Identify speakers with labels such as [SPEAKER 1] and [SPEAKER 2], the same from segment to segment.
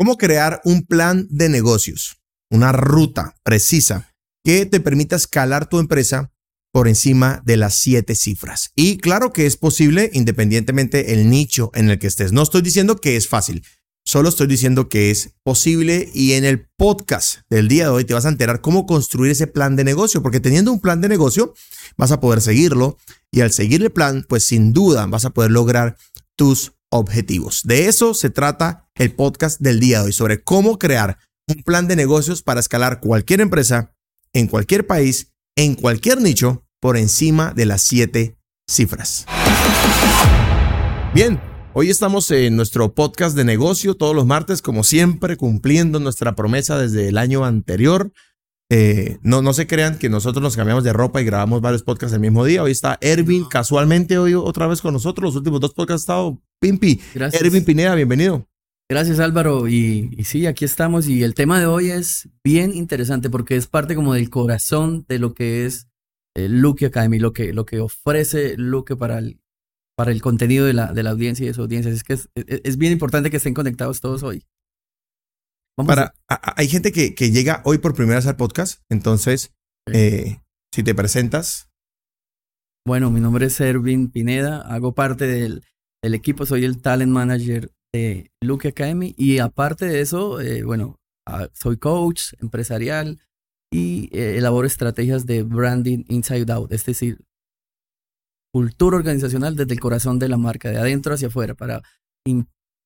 [SPEAKER 1] cómo crear un plan de negocios, una ruta precisa que te permita escalar tu empresa por encima de las siete cifras. Y claro que es posible independientemente el nicho en el que estés. No estoy diciendo que es fácil, solo estoy diciendo que es posible y en el podcast del día de hoy te vas a enterar cómo construir ese plan de negocio, porque teniendo un plan de negocio vas a poder seguirlo y al seguir el plan, pues sin duda vas a poder lograr tus objetivos. De eso se trata el podcast del día de hoy, sobre cómo crear un plan de negocios para escalar cualquier empresa en cualquier país, en cualquier nicho, por encima de las siete cifras. Bien, hoy estamos en nuestro podcast de negocio todos los martes, como siempre, cumpliendo nuestra promesa desde el año anterior. Eh, no, no se crean que nosotros nos cambiamos de ropa y grabamos varios podcasts el mismo día. Hoy está Ervin casualmente hoy otra vez con nosotros. Los últimos dos podcasts ha estado Pimpi. Gracias. Ervin Pineda, bienvenido.
[SPEAKER 2] Gracias Álvaro. Y, y, sí, aquí estamos. Y el tema de hoy es bien interesante porque es parte como del corazón de lo que es eh, Luke Academy, lo que, lo que ofrece Luke para el, para el contenido de la, de la audiencia y de su audiencia. Es que es, es bien importante que estén conectados todos hoy.
[SPEAKER 1] Para, hay gente que, que, llega hoy por primera vez al podcast, entonces, eh, si te presentas.
[SPEAKER 2] Bueno, mi nombre es Ervin Pineda, hago parte del, del, equipo, soy el talent manager de Luke Academy y aparte de eso, eh, bueno, ah, soy coach empresarial y eh, elaboro estrategias de branding inside out, es decir, cultura organizacional desde el corazón de la marca, de adentro hacia afuera, para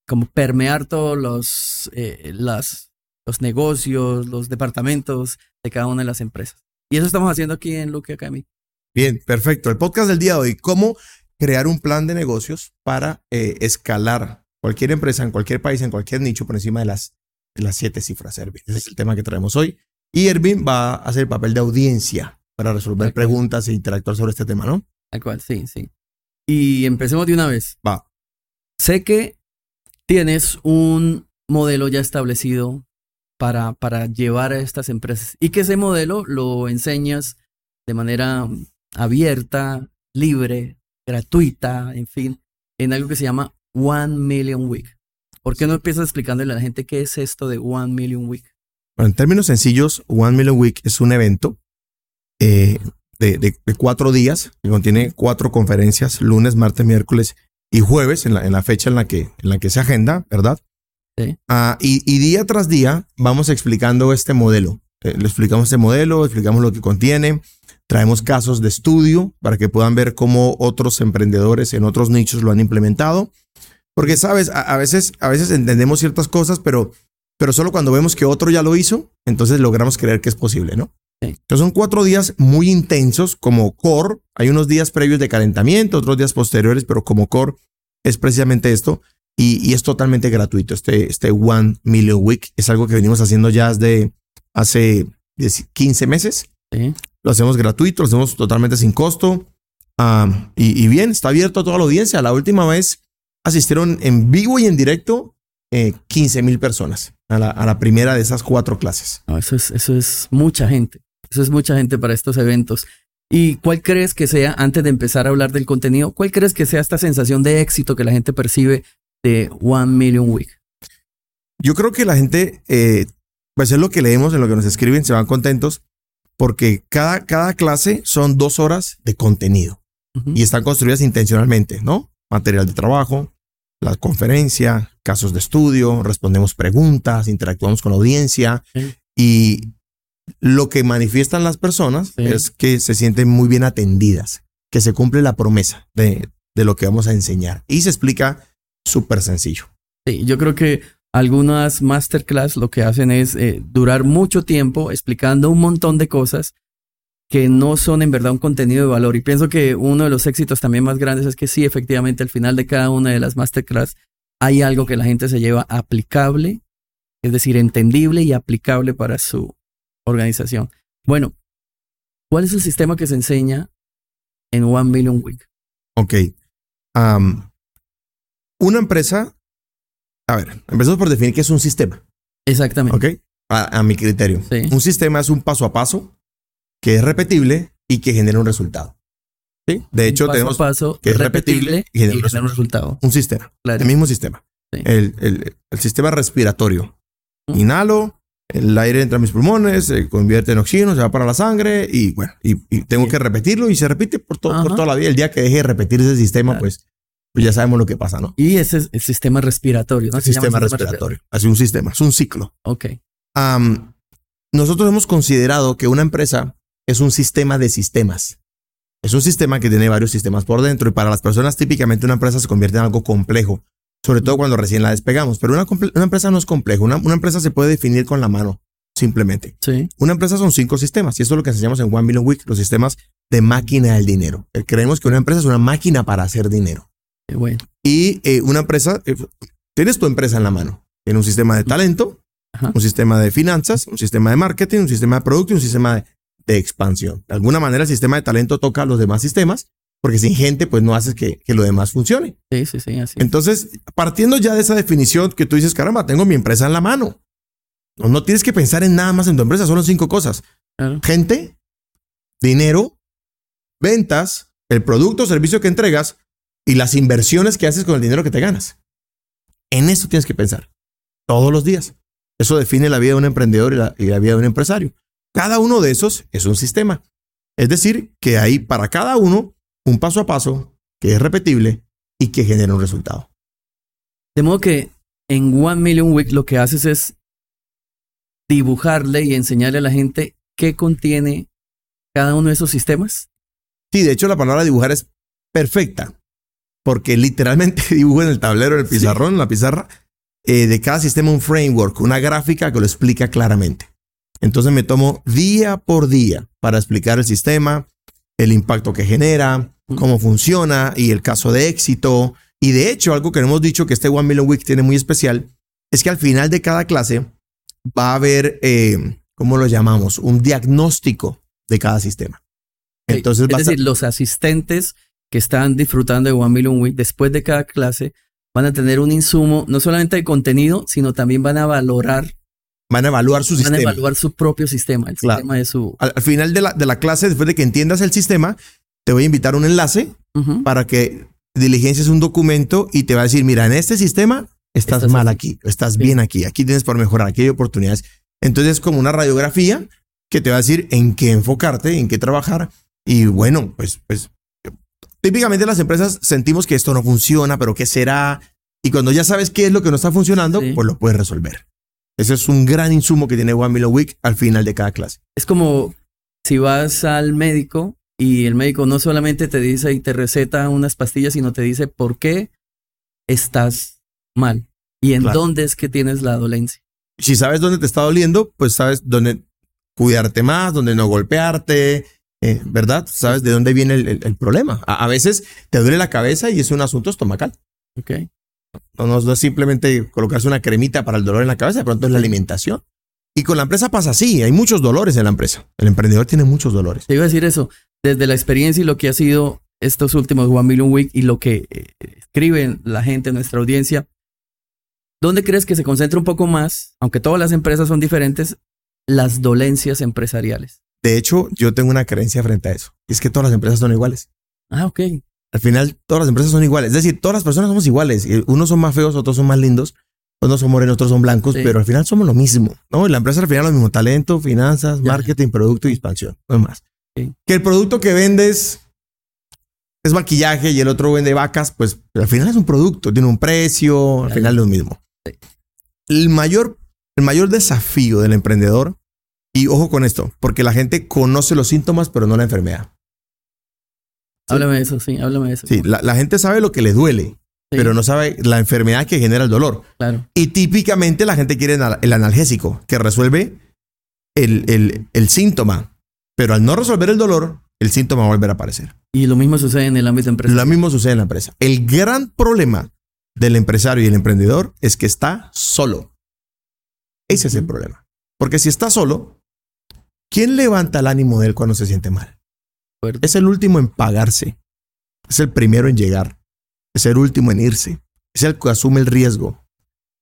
[SPEAKER 2] como permear todos los, eh, los negocios, los departamentos de cada una de las empresas. Y eso estamos haciendo aquí en Luke Academy.
[SPEAKER 1] Bien, perfecto. El podcast del día de hoy, cómo crear un plan de negocios para eh, escalar cualquier empresa en cualquier país, en cualquier nicho por encima de las, de las siete cifras, Ervin. Ese es el tema que traemos hoy. Y Ervin va a hacer el papel de audiencia para resolver preguntas e interactuar sobre este tema, ¿no?
[SPEAKER 2] Tal cual, sí, sí. Y empecemos de una vez.
[SPEAKER 1] Va.
[SPEAKER 2] Sé que tienes un modelo ya establecido para, para llevar a estas empresas y que ese modelo lo enseñas de manera abierta, libre, gratuita, en fin, en algo que se llama One Million Week. ¿Por qué no empiezas explicándole a la gente qué es esto de One Million Week?
[SPEAKER 1] Bueno, en términos sencillos, One Million Week es un evento eh, de, de, cuatro días que contiene cuatro conferencias, lunes, martes, miércoles y jueves, en la, en la fecha en la, que, en la que se agenda, ¿verdad?
[SPEAKER 2] Sí.
[SPEAKER 1] Ah, y, y, día tras día vamos explicando este modelo. Eh, le explicamos este modelo, explicamos lo que contiene, traemos casos de estudio para que puedan ver cómo otros emprendedores en otros nichos lo han implementado. Porque, sabes, a, a veces, a veces entendemos ciertas cosas, pero, pero solo cuando vemos que otro ya lo hizo, entonces logramos creer que es posible, ¿no? Entonces son cuatro días muy intensos como core. Hay unos días previos de calentamiento, otros días posteriores, pero como core es precisamente esto. Y, y es totalmente gratuito. Este, este One Million Week es algo que venimos haciendo ya desde hace 15 meses.
[SPEAKER 2] Sí.
[SPEAKER 1] Lo hacemos gratuito, lo hacemos totalmente sin costo. Um, y, y, bien, está abierto a toda la audiencia. La última vez asistieron en vivo y en directo eh, 15 mil personas a la, a la, primera de esas cuatro clases.
[SPEAKER 2] No, eso, es, eso es mucha gente. Eso es mucha gente para estos eventos. ¿Y cuál crees que sea, antes de empezar a hablar del contenido, cuál crees que sea esta sensación de éxito que la gente percibe de One Million Week?
[SPEAKER 1] Yo creo que la gente, eh, pues es lo que leemos, en lo que nos escriben, se van contentos, porque cada, cada clase son dos horas de contenido uh -huh. y están construidas intencionalmente, ¿no? Material de trabajo, la conferencia, casos de estudio, respondemos preguntas, interactuamos con la audiencia
[SPEAKER 2] Sí.
[SPEAKER 1] y lo que manifiestan las personas
[SPEAKER 2] Sí.
[SPEAKER 1] es que se sienten muy bien atendidas, que se cumple la promesa de, de lo que vamos a enseñar y se explica súper sencillo.
[SPEAKER 2] Sí, yo creo que algunas masterclass lo que hacen es eh, durar mucho tiempo explicando un montón de cosas que no son en verdad un contenido de valor. Y pienso que uno de los éxitos también más grandes es que sí, efectivamente, al final de cada una de las masterclass hay algo que la gente se lleva aplicable, es decir, entendible y aplicable para su organización. Bueno, ¿cuál es el sistema que se enseña en One Million Week?
[SPEAKER 1] Ok. Una empresa, a ver, empezamos por definir qué es un sistema.
[SPEAKER 2] Exactamente.
[SPEAKER 1] Ok. A, a mi criterio.
[SPEAKER 2] Sí.
[SPEAKER 1] Un sistema es un paso a paso que es repetible y que genera un resultado. ¿Sí? De hecho,
[SPEAKER 2] un paso
[SPEAKER 1] tenemos
[SPEAKER 2] a paso
[SPEAKER 1] que es repetible y genera un
[SPEAKER 2] genera un resultado.
[SPEAKER 1] un sistema.
[SPEAKER 2] Claro.
[SPEAKER 1] El mismo sistema.
[SPEAKER 2] Sí.
[SPEAKER 1] El, el- el sistema respiratorio.
[SPEAKER 2] Mm.
[SPEAKER 1] Inhalo, el aire entra a mis pulmones, se convierte en oxígeno, se va para la sangre y bueno, y, y tengo
[SPEAKER 2] Sí.
[SPEAKER 1] que repetirlo y se repite por, to- por toda la vida. El día que deje de repetir ese sistema,
[SPEAKER 2] Claro.
[SPEAKER 1] pues, pues ya sabemos lo que pasa, ¿no?
[SPEAKER 2] Y ese es el sistema respiratorio, ¿no? Llama
[SPEAKER 1] sistema respiratorio. Así un sistema, es un ciclo.
[SPEAKER 2] Ok.
[SPEAKER 1] Nosotros hemos considerado que una empresa es un sistema de sistemas. Es un sistema que tiene varios sistemas por dentro y para las personas típicamente una empresa se convierte en algo complejo, sobre todo cuando recién la despegamos. Pero una, una empresa no es complejo, una, una empresa se puede definir con la mano, simplemente.
[SPEAKER 2] Sí.
[SPEAKER 1] Una empresa son cinco sistemas y eso es lo que enseñamos en One Million Week, los sistemas de máquina del dinero. Eh, Creemos que una empresa es una máquina para hacer dinero.
[SPEAKER 2] Bueno.
[SPEAKER 1] Y eh, una empresa, eh, tienes tu empresa en la mano. Tiene un sistema de talento,
[SPEAKER 2] Ajá.
[SPEAKER 1] un sistema de finanzas, un sistema de marketing, un sistema de producto y un sistema de, de expansión. De alguna manera el sistema de talento toca a los demás sistemas porque sin gente pues no haces que, que lo demás funcione.
[SPEAKER 2] Sí, sí, sí, así.
[SPEAKER 1] Entonces, partiendo ya de esa definición que tú dices, caramba, tengo mi empresa en la mano. No, no tienes que pensar en nada más en tu empresa, solo cinco cosas.
[SPEAKER 2] Claro.
[SPEAKER 1] Gente, dinero, ventas, el producto o servicio que entregas y las inversiones que haces con el dinero que te ganas. En eso tienes que pensar todos los días. Eso define la vida de un emprendedor y la, y la vida de un empresario. Cada uno de esos es un sistema. Es decir, que hay para cada uno un paso a paso que es repetible y que genera un resultado.
[SPEAKER 2] De modo que en One Million Week lo que haces es dibujarle y enseñarle a la gente qué contiene cada uno de esos sistemas.
[SPEAKER 1] Sí, de hecho la palabra dibujar es perfecta, porque literalmente dibujo en el tablero, en el pizarrón, en la pizarra, eh, de cada sistema un framework, una gráfica que lo explica claramente. Entonces me tomo día por día para explicar el sistema, el impacto que genera, cómo funciona y el caso de éxito. Y de hecho, algo que hemos dicho que este One Million Week tiene muy especial es que al final de cada clase va a haber, eh, ¿cómo lo llamamos? Un diagnóstico de cada sistema. Entonces, va a
[SPEAKER 2] es decir, los asistentes que están disfrutando de One Million Week después de cada clase van a tener un insumo no solamente de contenido, sino también van a valorar,
[SPEAKER 1] van a evaluar su
[SPEAKER 2] van a
[SPEAKER 1] sistema.
[SPEAKER 2] evaluar su propio sistema, el
[SPEAKER 1] Claro.
[SPEAKER 2] sistema de su.
[SPEAKER 1] Al, al final de la, de la clase, después de que entiendas el sistema, te voy a invitar a un enlace para que diligencias un documento y te va a decir, mira, en este sistema estás,
[SPEAKER 2] Estás
[SPEAKER 1] mal aquí, estás
[SPEAKER 2] Sí.
[SPEAKER 1] bien aquí, aquí tienes por mejorar, aquí hay oportunidades. Entonces es como una radiografía que te va a decir en qué enfocarte, en qué trabajar. Y bueno, pues, pues típicamente las empresas sentimos que esto no funciona, pero ¿qué será? Y cuando ya sabes qué es lo que no está funcionando,
[SPEAKER 2] Sí.
[SPEAKER 1] pues lo puedes resolver. Ese es un gran insumo que tiene One Million Week al final de cada clase.
[SPEAKER 2] Es como si vas al médico y el médico no solamente te dice y te receta unas pastillas, sino te dice por qué estás mal y en
[SPEAKER 1] Claro.
[SPEAKER 2] dónde es que tienes la dolencia.
[SPEAKER 1] si sabes dónde te está doliendo, pues sabes dónde cuidarte más, dónde no golpearte, eh, ¿verdad? Sabes de dónde viene el, el- el problema. A, a veces te duele la cabeza y es un asunto estomacal.
[SPEAKER 2] ¿ok?
[SPEAKER 1] No, no- no es simplemente colocarse una cremita para el dolor en la cabeza, de pronto es la alimentación. Y con la empresa pasa así, hay muchos dolores en la empresa. El emprendedor tiene muchos dolores.
[SPEAKER 2] Te iba a decir eso, desde la experiencia y lo que ha sido estos últimos One Million Week y lo que eh, escriben la gente, nuestra audiencia, ¿dónde crees que se concentra un poco más, aunque todas las empresas son diferentes, las dolencias empresariales?
[SPEAKER 1] De hecho, yo tengo una creencia frente a eso. Es que todas las empresas son iguales.
[SPEAKER 2] Ah, ok.
[SPEAKER 1] Al final, todas las empresas son iguales. Es decir, todas las personas somos iguales. Eh, Unos son más feos, otros son más lindos. Unos son morenos, otros son blancos,
[SPEAKER 2] Sí.
[SPEAKER 1] pero al final somos lo mismo. ¿no? Y la empresa al final es lo mismo. Talento, finanzas,
[SPEAKER 2] Ya.
[SPEAKER 1] marketing, producto y expansión. No es más.
[SPEAKER 2] Sí.
[SPEAKER 1] Que el producto que vendes es maquillaje y el otro vende vacas, pues al final es un producto, tiene un precio, al final es lo mismo. El mayor, el mayor desafío del emprendedor, y ojo con esto, porque la gente conoce los síntomas, pero no la enfermedad. Sí.
[SPEAKER 2] Háblame de eso, sí, háblame de eso.
[SPEAKER 1] Sí, la, la gente sabe lo que le duele,
[SPEAKER 2] Sí,
[SPEAKER 1] pero no sabe la enfermedad que genera el dolor.
[SPEAKER 2] Claro,
[SPEAKER 1] Y típicamente la gente quiere el analgésico, que resuelve el, el- el síntoma. Pero al no resolver el dolor, el síntoma va a volver a aparecer.
[SPEAKER 2] y lo mismo sucede en el ámbito empresarial.
[SPEAKER 1] Lo mismo sucede en la empresa. El gran problema del empresario y el emprendedor es que está solo. Ese es el problema. Porque si está solo, ¿quién levanta el ánimo de él cuando se siente mal? Es el último en pagarse. Es el primero en llegar. Es el último en irse. Es el que asume el riesgo.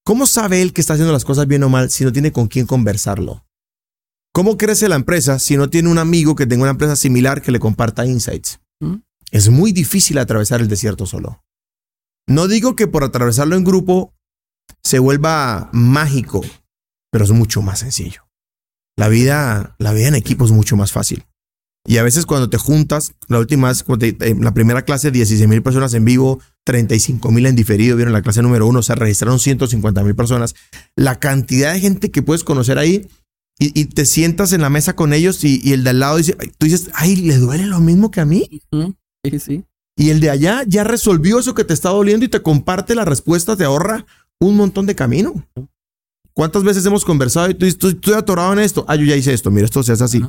[SPEAKER 1] ¿Cómo sabe él que está haciendo las cosas bien o mal si no tiene con quién conversarlo? ¿Cómo crece la empresa si no tiene un amigo que tenga una empresa similar que le comparta insights?
[SPEAKER 2] ¿Mm?
[SPEAKER 1] Es muy difícil atravesar el desierto solo. No digo que por atravesarlo en grupo se vuelva mágico, pero es mucho más sencillo. La vida, la vida en equipo es mucho más fácil. Y a veces cuando te juntas, la última vez, en la primera clase, 16 mil personas en vivo, 35 mil en diferido, vieron la clase número uno, se registraron 150 mil personas. La cantidad de gente que puedes conocer ahí y, te sientas en la mesa con ellos y, el de al lado dice, tú dices, ay, ¿le duele lo mismo que a mí?
[SPEAKER 2] Sí, sí.
[SPEAKER 1] Y el de allá ya resolvió eso que te está doliendo y te comparte la respuesta, te ahorra un montón de camino. ¿Cuántas veces hemos conversado y tú dices, estoy atorado en esto? Ah, yo ya hice esto, mira, esto se hace así.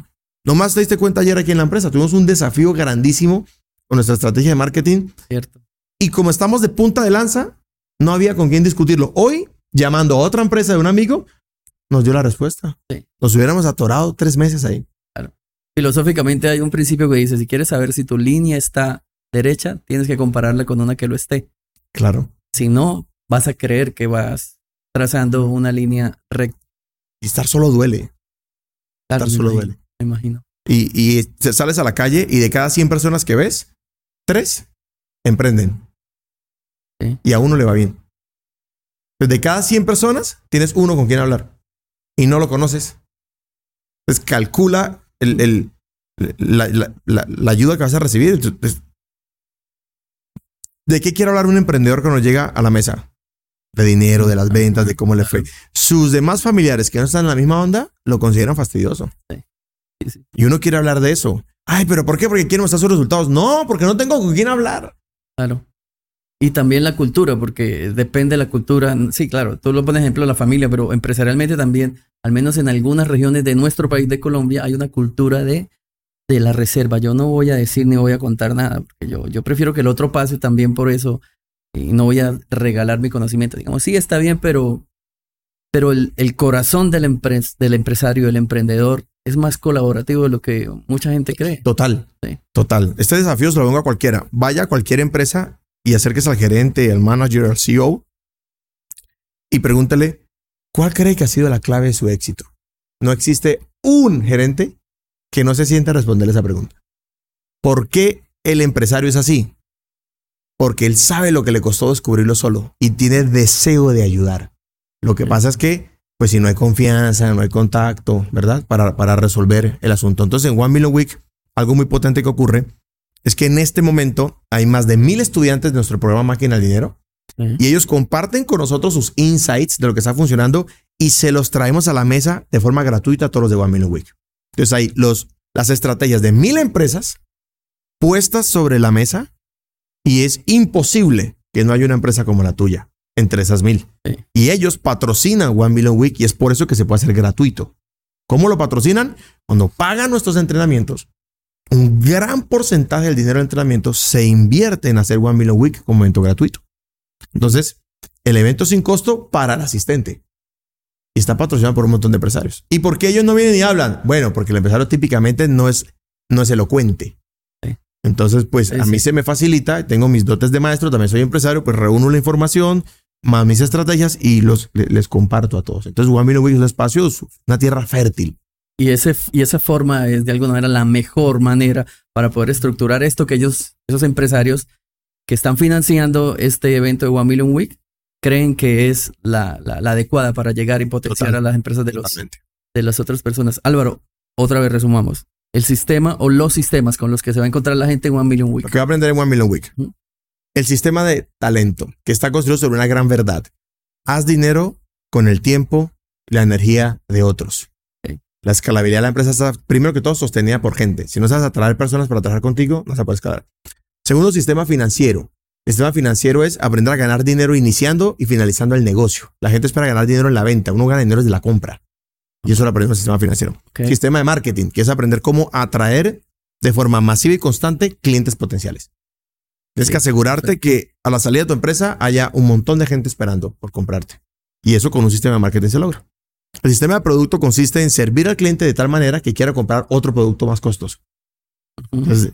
[SPEAKER 1] Nomás te diste cuenta ayer aquí en la empresa, tuvimos un desafío grandísimo con nuestra estrategia de marketing.
[SPEAKER 2] Cierto.
[SPEAKER 1] Y como estamos de punta de lanza, no había con quién discutirlo. Hoy, llamando a otra empresa de un amigo, nos dio la respuesta. Nos hubiéramos atorado tres meses ahí.
[SPEAKER 2] Claro. Filosóficamente hay un principio que dice, si quieres saber si tu línea está derecha, tienes que compararla con una que lo esté.
[SPEAKER 1] Claro.
[SPEAKER 2] Si no, vas a creer que vas trazando una línea recta.
[SPEAKER 1] Y estar solo duele.
[SPEAKER 2] estar solo duele. Me imagino.
[SPEAKER 1] Y, y sales a la calle y de cada 100 personas que ves, tres emprenden. Y a uno le va bien. De cada 100 personas, tienes uno con quien hablar. Y no lo conoces. Entonces calcula el, el, la, la, la, ayuda que vas a recibir. ¿De qué quiere hablar un emprendedor cuando llega a la mesa? De dinero, de las ventas, de cómo le fue. Sus demás familiares que no están en la misma onda lo consideran fastidioso. Y uno quiere hablar de eso. Ay, pero ¿por qué? Porque quiere mostrar sus resultados. No, porque no tengo con quién hablar.
[SPEAKER 2] Claro. Y también la cultura, porque depende de la cultura. Sí, claro, tú lo pones ejemplo la familia, pero empresarialmente también, al menos en algunas regiones de nuestro país de Colombia, hay una cultura de, de la reserva. Yo no voy a decir ni voy a contar nada, porque yo, yo prefiero que el otro pase también por eso y no voy a regalar mi conocimiento. Digamos, sí, está bien, pero, pero el, el corazón del, del empresario, del emprendedor, es más colaborativo de lo que mucha gente cree.
[SPEAKER 1] Total. Total. Este desafío se lo vengo a cualquiera. Vaya a cualquier empresa y acérquese al gerente, al manager, al CEO y pregúntale cuál cree que ha sido la clave de su éxito. No existe un gerente que no se sienta a responderle esa pregunta. ¿Por qué el empresario es así? Porque él sabe lo que le costó descubrirlo solo y tiene deseo de ayudar. Lo que pasa es que, pues si no hay confianza, no hay contacto, ¿verdad? Para, para resolver el asunto. Entonces en One Million Week, algo muy potente que ocurre es que en este momento hay más de mil estudiantes de nuestro programa Máquina del Dinero y ellos comparten con nosotros sus insights de lo que está funcionando y se los traemos a la mesa de forma gratuita a todos los de One Million Week. Entonces hay los, las estrategias de mil empresas puestas sobre la mesa y es imposible que no haya una empresa como la tuya entre esas mil. Y ellos patrocinan One Million Week y es por eso que se puede hacer gratuito. ¿Cómo lo patrocinan? Cuando pagan nuestros entrenamientos, un gran porcentaje del dinero de entrenamiento se invierte en hacer One Million Week como evento gratuito. Entonces, el evento sin costo para el asistente. Y está patrocinado por un montón de empresarios. ¿Y por qué ellos no vienen y hablan? Bueno, porque el empresario típicamente no es, no es elocuente. Entonces, pues a mí se me facilita, tengo mis dotes de maestro, también soy empresario, pues reúno la información, más mis estrategias y los, les, comparto a todos. Entonces, One Million Week es un espacio, una tierra fértil
[SPEAKER 2] y, ese, y esa forma es de alguna manera la mejor manera para poder estructurar esto que ellos, esos empresarios que están financiando este evento de One Million Week, creen que es la, la, adecuada para llegar y potenciar a las empresas de, los, de las otras personas. Álvaro, otra vez resumamos. El sistema o los sistemas con los que se va a encontrar la gente en One Million Week.
[SPEAKER 1] Lo que va a aprender en One Million Week. El sistema de talento, que está construido sobre una gran verdad. Haz dinero con el tiempo, la energía de otros. La escalabilidad de la empresa está, primero que todo, sostenida por gente. Si no sabes atraer personas para trabajar contigo, no se puede escalar. Segundo, sistema financiero. El sistema financiero es aprender a ganar dinero iniciando y finalizando el negocio. La gente espera ganar dinero en la venta. Uno gana dinero desde la compra. Y eso lo aprendemos en el sistema financiero. Sistema de marketing, que es aprender cómo atraer de forma masiva y constante clientes potenciales. Tienes que asegurarte que a la salida de tu empresa haya un montón de gente esperando por comprarte. Y eso con un sistema de marketing se logra. El sistema de producto consiste en servir al cliente de tal manera que quiera comprar otro producto más costoso.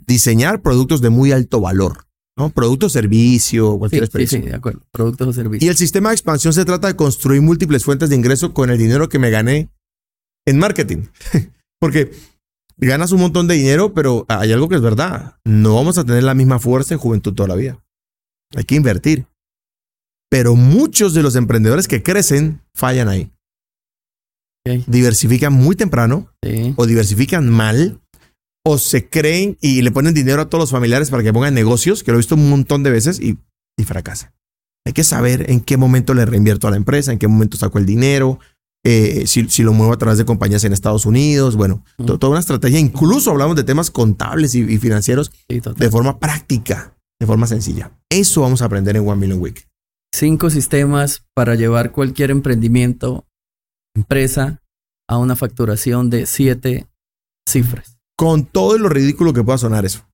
[SPEAKER 1] diseñar productos de muy alto valor, ¿no? Producto, servicio, cualquier experiencia.
[SPEAKER 2] Sí, sí, de acuerdo. Productos o servicios.
[SPEAKER 1] Y el sistema de expansión se trata de construir múltiples fuentes de ingreso con el dinero que me gané en marketing. Porque ganas un montón de dinero, pero hay algo que es verdad. No vamos a tener la misma fuerza en juventud toda la vida. Hay que invertir. Pero muchos de los emprendedores que crecen fallan ahí. Diversifican muy temprano
[SPEAKER 2] Sí.
[SPEAKER 1] o diversifican mal o se creen y le ponen dinero a todos los familiares para que pongan negocios, que lo he visto un montón de veces y, y fracasan. Hay que saber en qué momento le reinvierto a la empresa, en qué momento saco el dinero, eh, si, si lo muevo a través de compañías en Estados Unidos, bueno, to- toda una estrategia. Incluso hablamos de temas contables y, y financieros
[SPEAKER 2] Sí,
[SPEAKER 1] de forma práctica, de forma sencilla. Eso vamos a aprender en One Million Week.
[SPEAKER 2] Cinco sistemas para llevar cualquier emprendimiento, empresa, a una facturación de siete cifras.
[SPEAKER 1] Con todo lo ridículo que pueda sonar eso.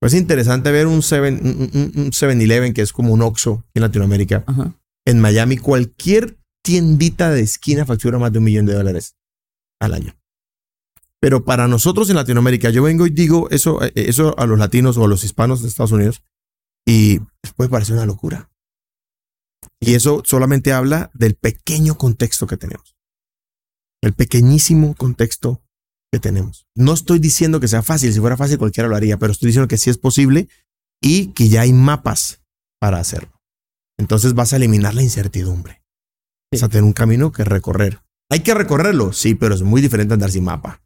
[SPEAKER 1] Pues es interesante ver un 7 un, un- un 7-Eleven que es como un Oxxo en Latinoamérica.
[SPEAKER 2] Ajá.
[SPEAKER 1] En Miami, cualquier tiendita de esquina factura más de un millón de dólares al año. Pero para nosotros en Latinoamérica, yo vengo y digo eso, eh, eso a los latinos o a los hispanos de Estados Unidos y puede parecer una locura. Y eso solamente habla del pequeño contexto que tenemos. El pequeñísimo contexto que tenemos. No estoy diciendo que sea fácil, si fuera fácil cualquiera lo haría, pero estoy diciendo que sí es posible y que ya hay mapas para hacerlo. Entonces vas a eliminar la incertidumbre. Vas a tener un camino que recorrer. Hay que recorrerlo, sí, pero es muy diferente andar sin mapa.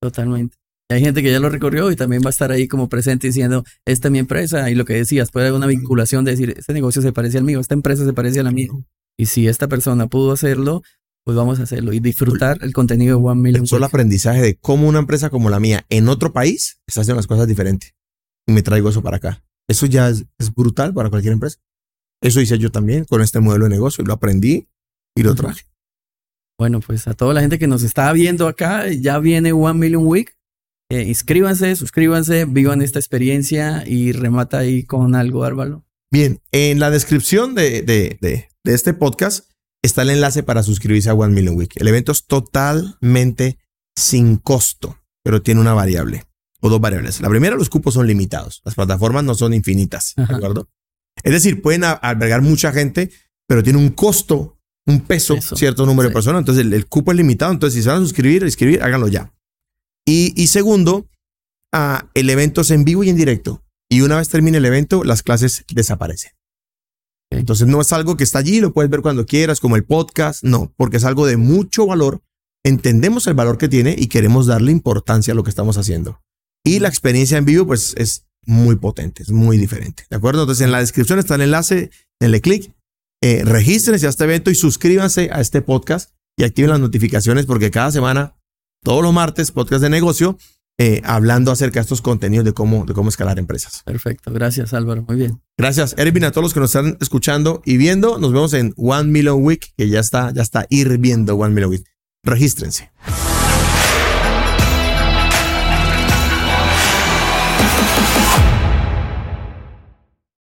[SPEAKER 2] Totalmente. Y hay gente que ya lo recorrió y también va a estar ahí como presente diciendo, esta es mi empresa. Y lo que decías, puede haber una vinculación de decir, este negocio se parece al mío, esta empresa se parece a la mía. Y si esta persona pudo hacerlo, pues vamos a hacerlo y disfrutar el contenido de One Million.
[SPEAKER 1] El solo aprendizaje de cómo una empresa como la mía en otro país está haciendo las cosas diferentes. Y me traigo eso para acá. Eso ya es, es brutal para cualquier empresa. Eso hice yo también con este modelo de negocio. Lo aprendí y lo traje.
[SPEAKER 2] Bueno, pues a toda la gente que nos está viendo acá, ya viene One Million Week. Eh, inscríbanse, suscríbanse, vivan esta experiencia y remata ahí con algo, Álvaro.
[SPEAKER 1] Bien, en la descripción de, de, de, de este podcast está el enlace para suscribirse a One Million Week. El evento es totalmente sin costo, pero tiene una variable o dos variables. La primera, los cupos son limitados. Las plataformas no son infinitas, ¿de acuerdo? Es decir, pueden albergar mucha gente, pero tiene un costo, un peso, cierto número de personas. Entonces, el, el cupo es limitado. Entonces, si se van a suscribir, inscribir, háganlo ya. Y, y segundo, ah, el evento es en vivo y en directo. Y una vez termine el evento, las clases desaparecen. Entonces no es algo que está allí, lo puedes ver cuando quieras, como el podcast, no, porque es algo de mucho valor. Entendemos el valor que tiene y queremos darle importancia a lo que estamos haciendo. Y la experiencia en vivo, pues es muy potente, es muy diferente. ¿De acuerdo? Entonces en la descripción está el enlace, denle clic, eh, regístrense a este evento y suscríbanse a este podcast y activen las notificaciones porque cada semana, todos los martes, podcast de negocio, eh, hablando acerca de estos contenidos de cómo, de cómo escalar empresas.
[SPEAKER 2] Perfecto, gracias Álvaro, muy bien.
[SPEAKER 1] Gracias, Ervin, a todos los que nos están escuchando y viendo. Nos vemos en One Million Week, que ya está, ya está hirviendo One Million Week. Regístrense.